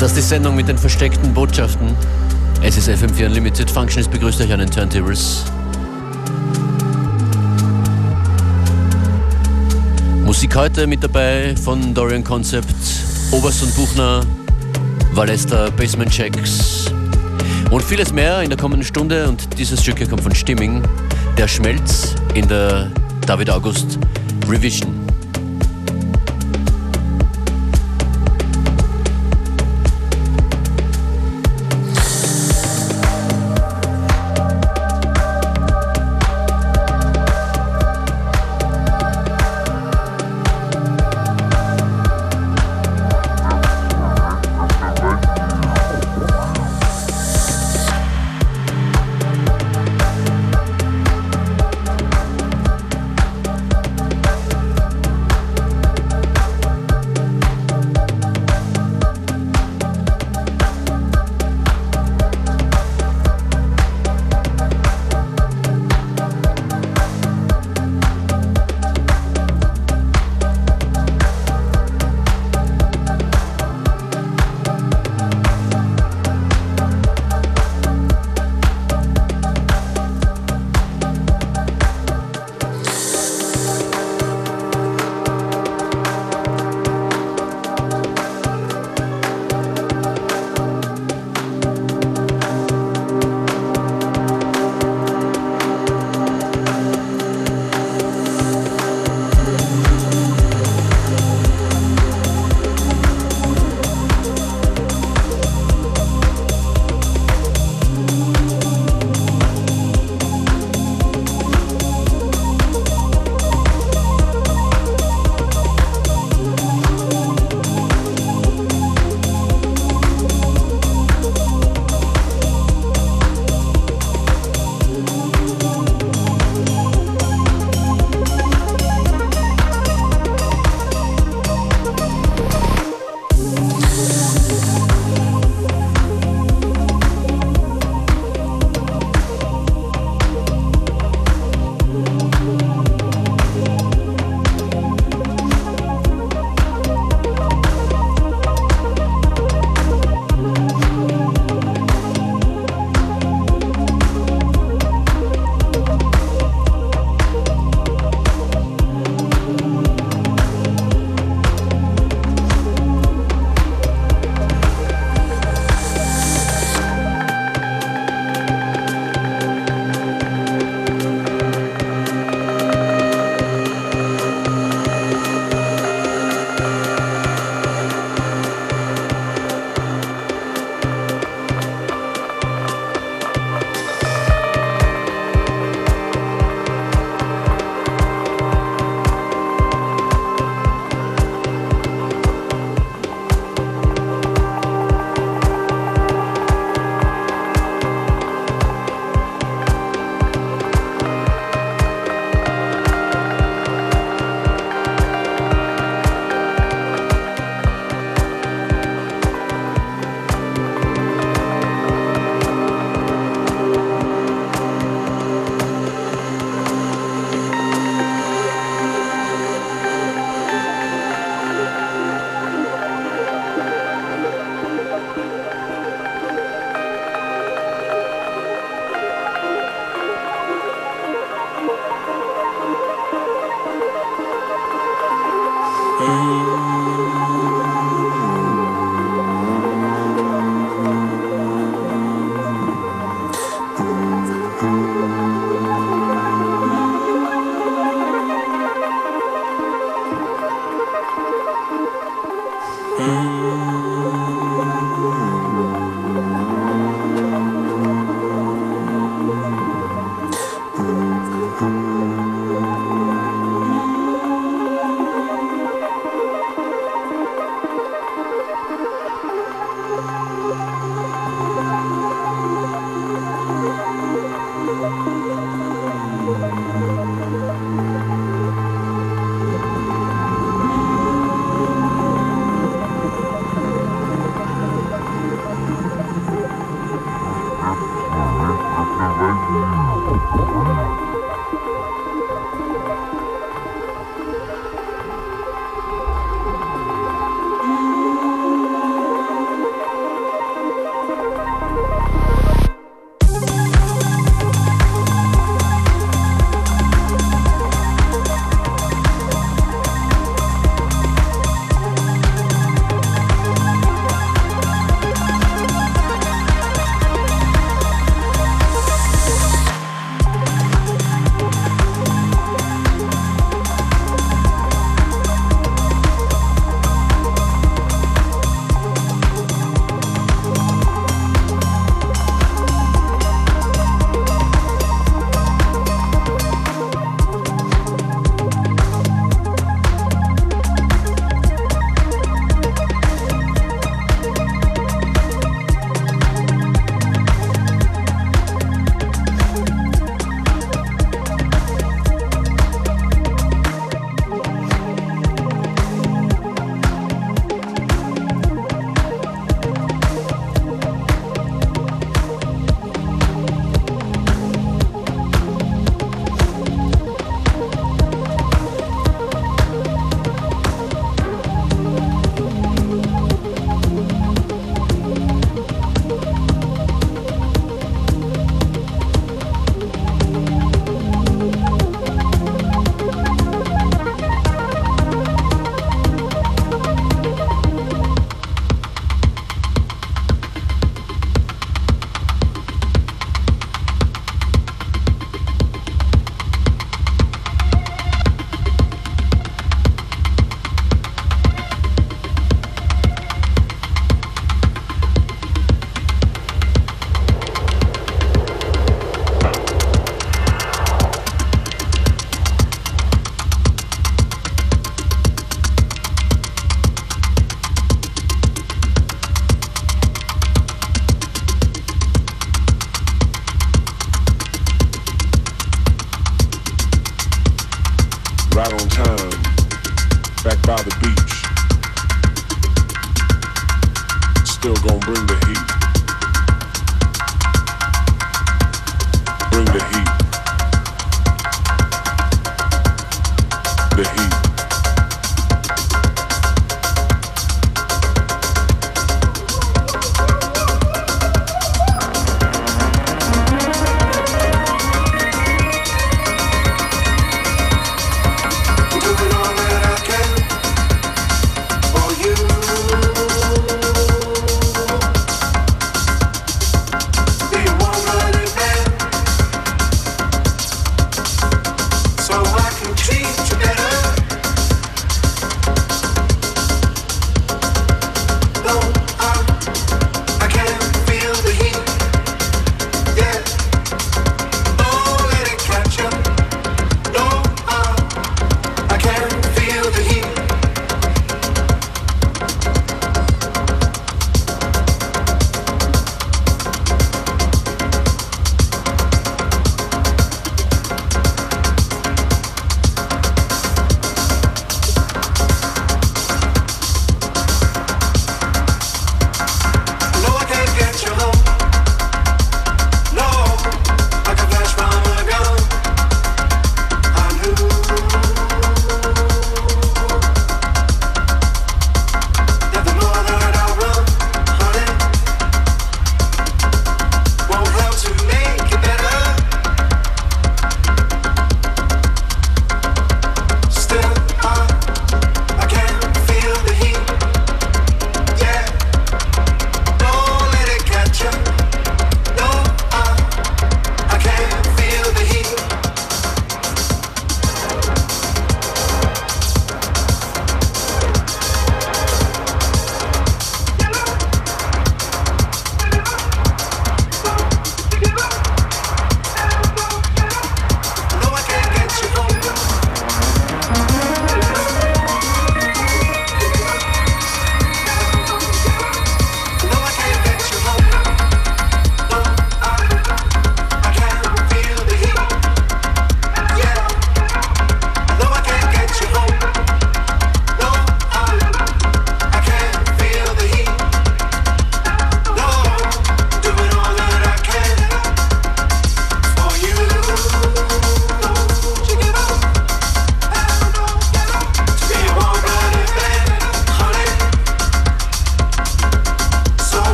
Ist das die Sendung mit den versteckten Botschaften? Es ist FM4 Unlimited. Functionist begrüßt euch an den Turntables. Musik heute mit dabei von Dorian Concept, Oberst und Buchner, Valesta, Basement Checks und vieles mehr in der kommenden Stunde. Und dieses Stück hier kommt von Stimming, der Schmelz in der David August Revision.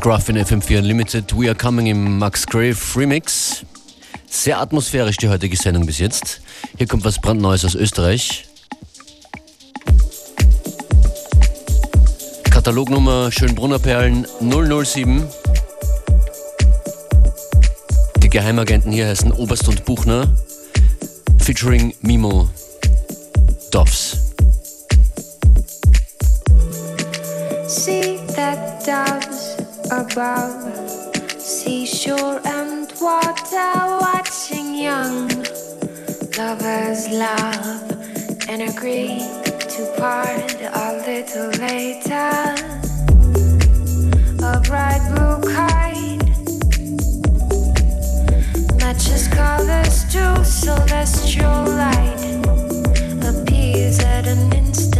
Mr. Scruff in FM4 Unlimited. We are coming im Max Grave Remix. Sehr atmosphärisch die heutige Sendung bis jetzt. Hier kommt was brandneues aus Österreich. Katalognummer Schönbrunner Perlen 007. Die Geheimagenten hier heißen Oberst und Buchner. Featuring Mimo Doffs. Above, seashore and water, watching young lovers love and agree to part a little later. A bright blue kite matches colors to celestial light appears at an instant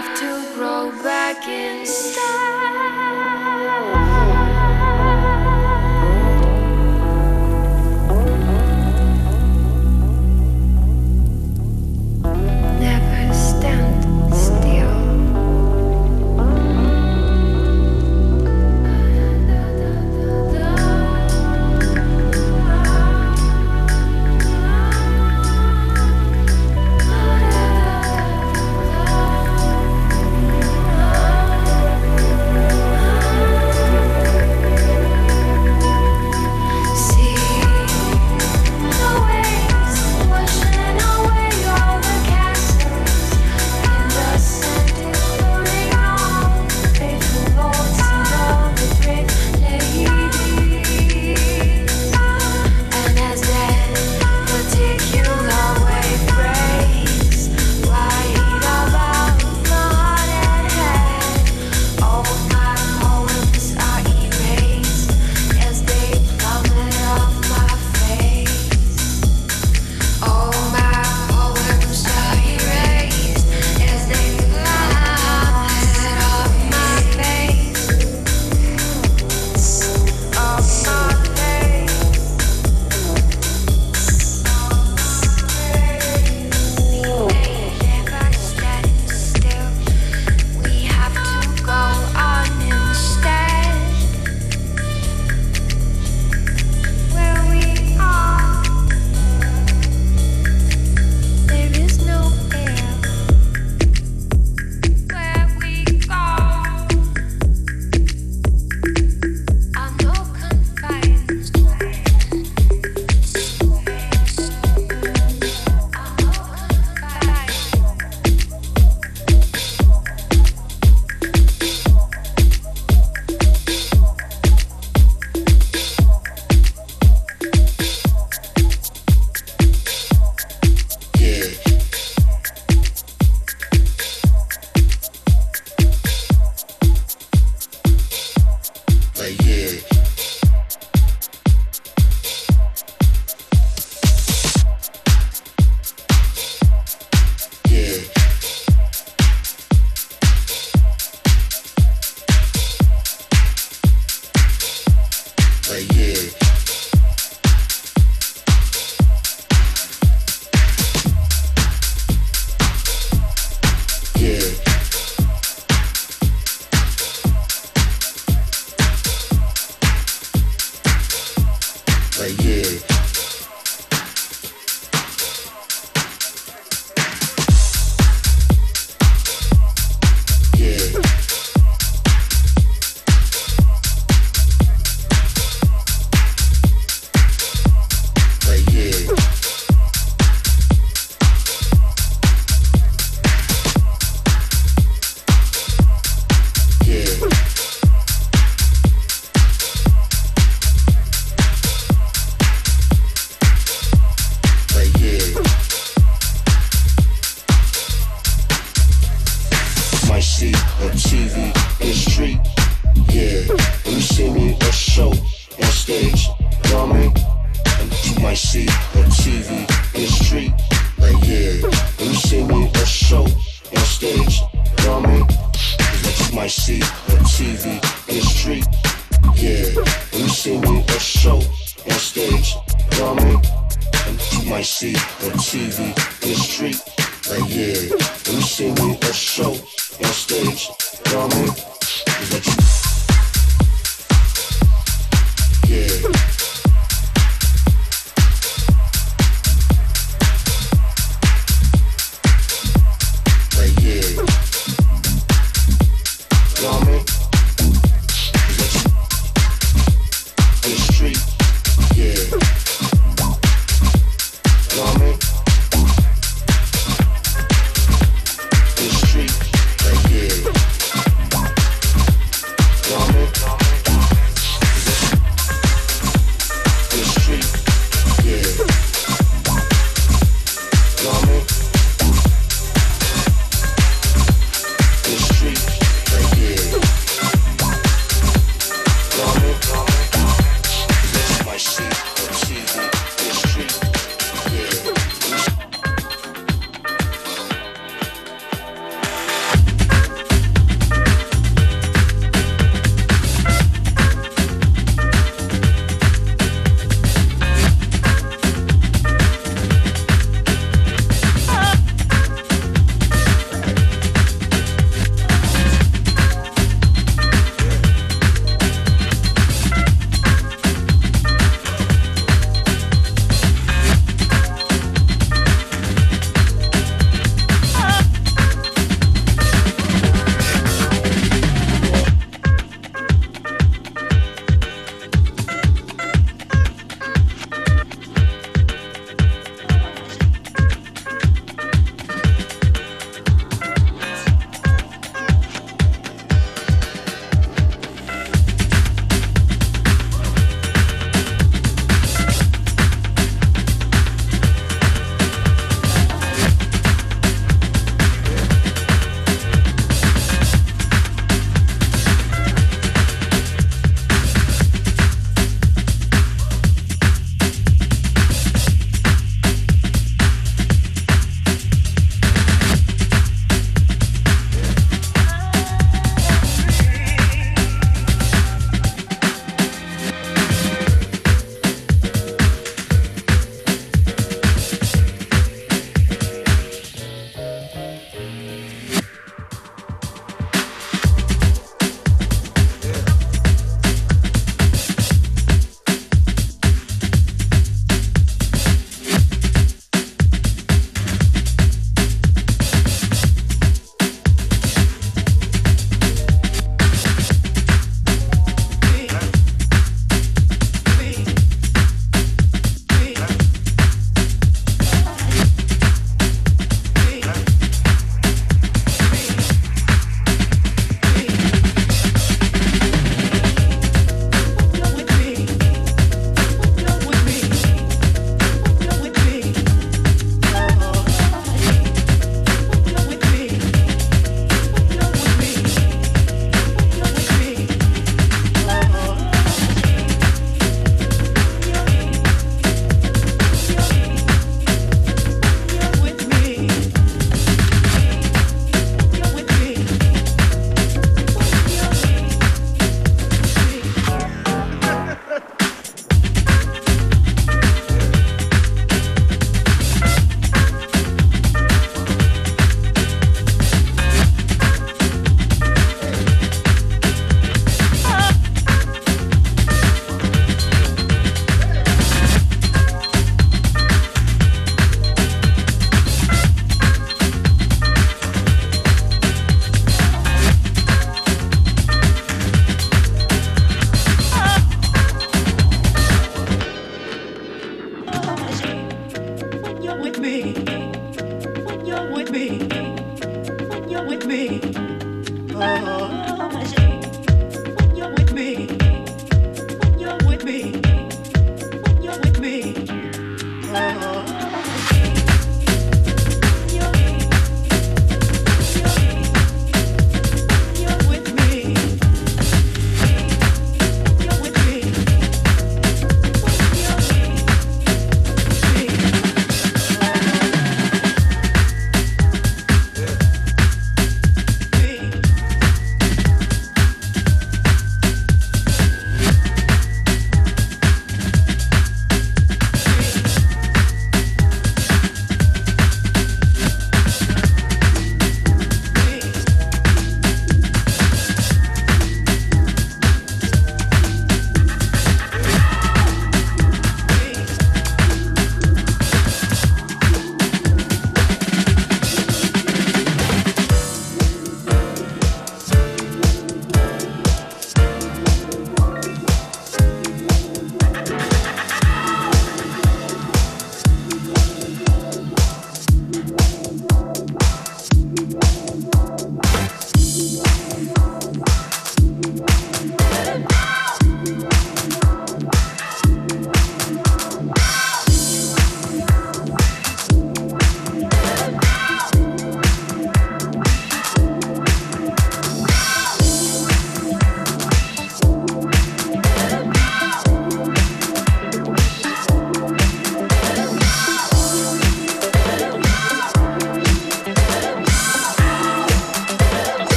have to grow back instead.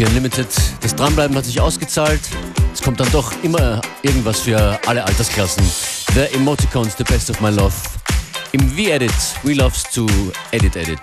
FM4 Unlimited. Das Dranbleiben hat sich ausgezahlt. Es kommt dann doch immer irgendwas für alle Altersklassen. The Emoticons, The Best of My Love. Im V-Edit, We Loves to Edit Edit.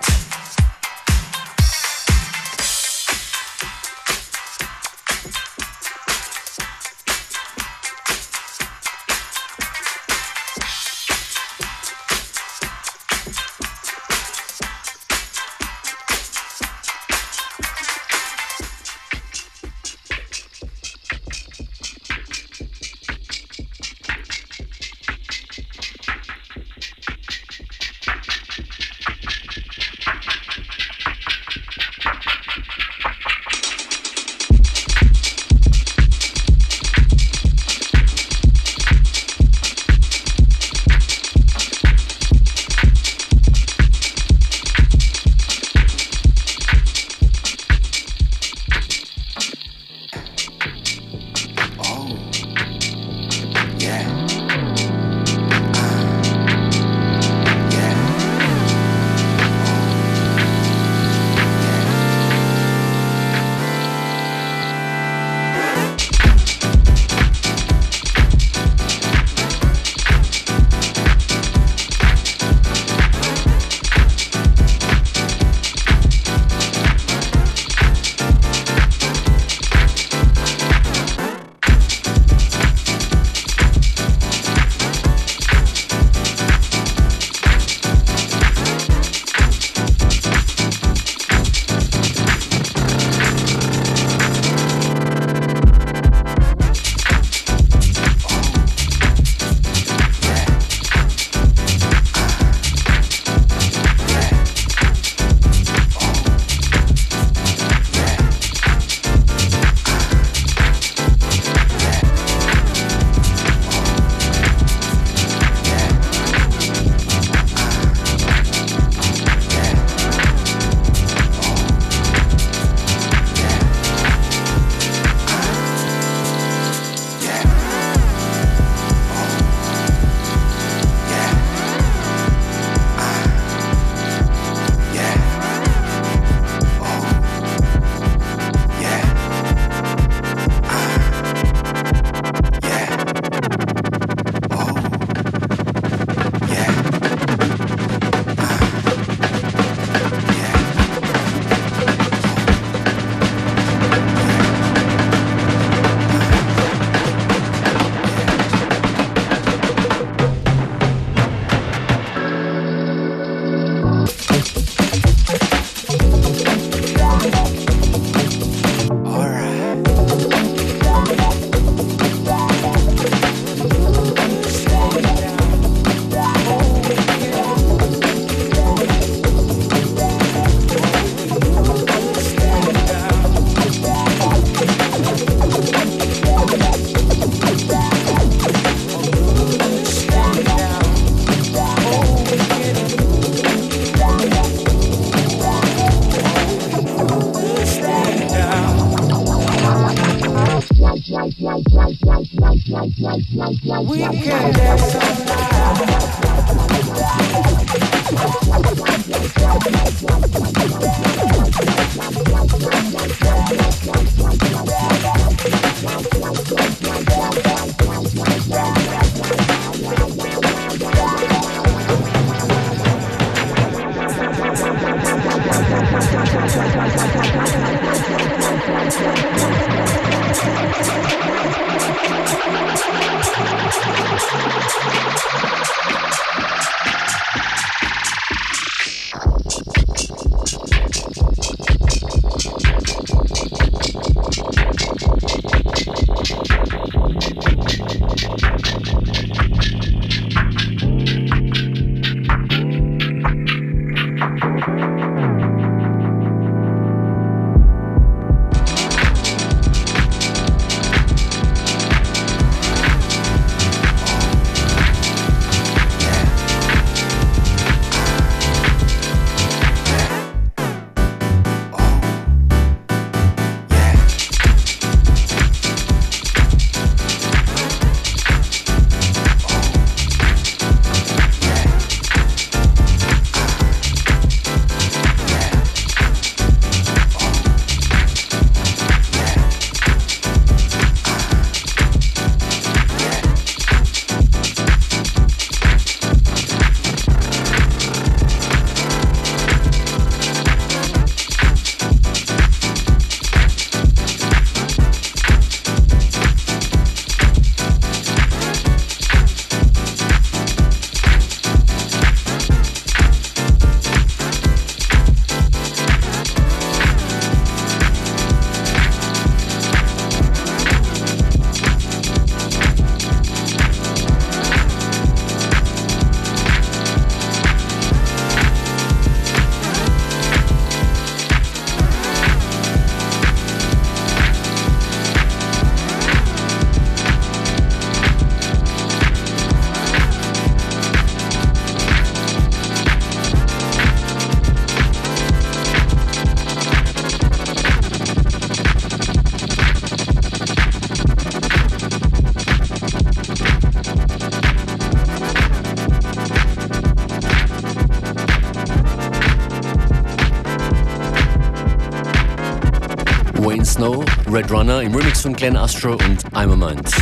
Wayne Snow, Red Runner im Remix von Glenn Astro und I'm a Mind.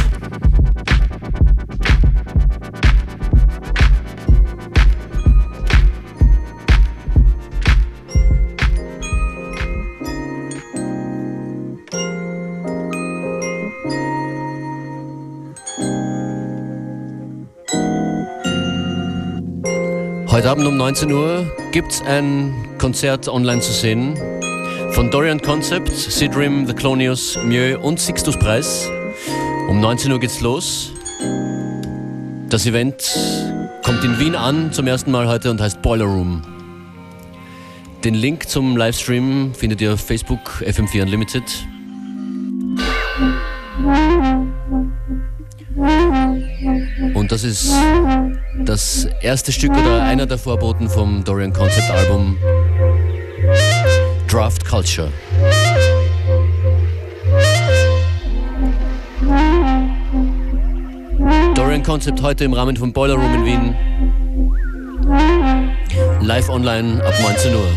Heute Abend um 19 Uhr gibt es ein Konzert online zu sehen von Dorian Concept, Sidrim, The Clonius, Mieux und Sixtus Preis. Um 19 Uhr geht's los. Das Event kommt in Wien an zum ersten Mal heute und heißt Boiler Room. Den Link zum Livestream findet ihr auf Facebook FM4 Unlimited. Und das ist das erste Stück oder einer der Vorboten vom Dorian Concept Album Draft Culture. Dorian Concept heute im Rahmen von Boiler Room in Wien. Live online ab 19 Uhr.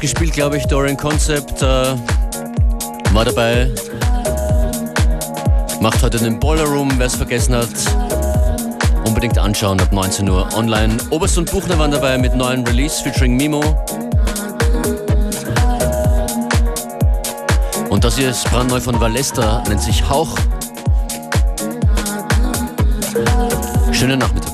Gespielt, glaube ich. Dorian Concept äh, war dabei. Macht heute den Boiler Room, wer es vergessen hat. Unbedingt anschauen ab 19 Uhr online. Oberst und Buchner waren dabei mit neuen Release featuring Mimo. Und das hier ist brandneu von Valesta, nennt sich Hauch. Schönen Nachmittag.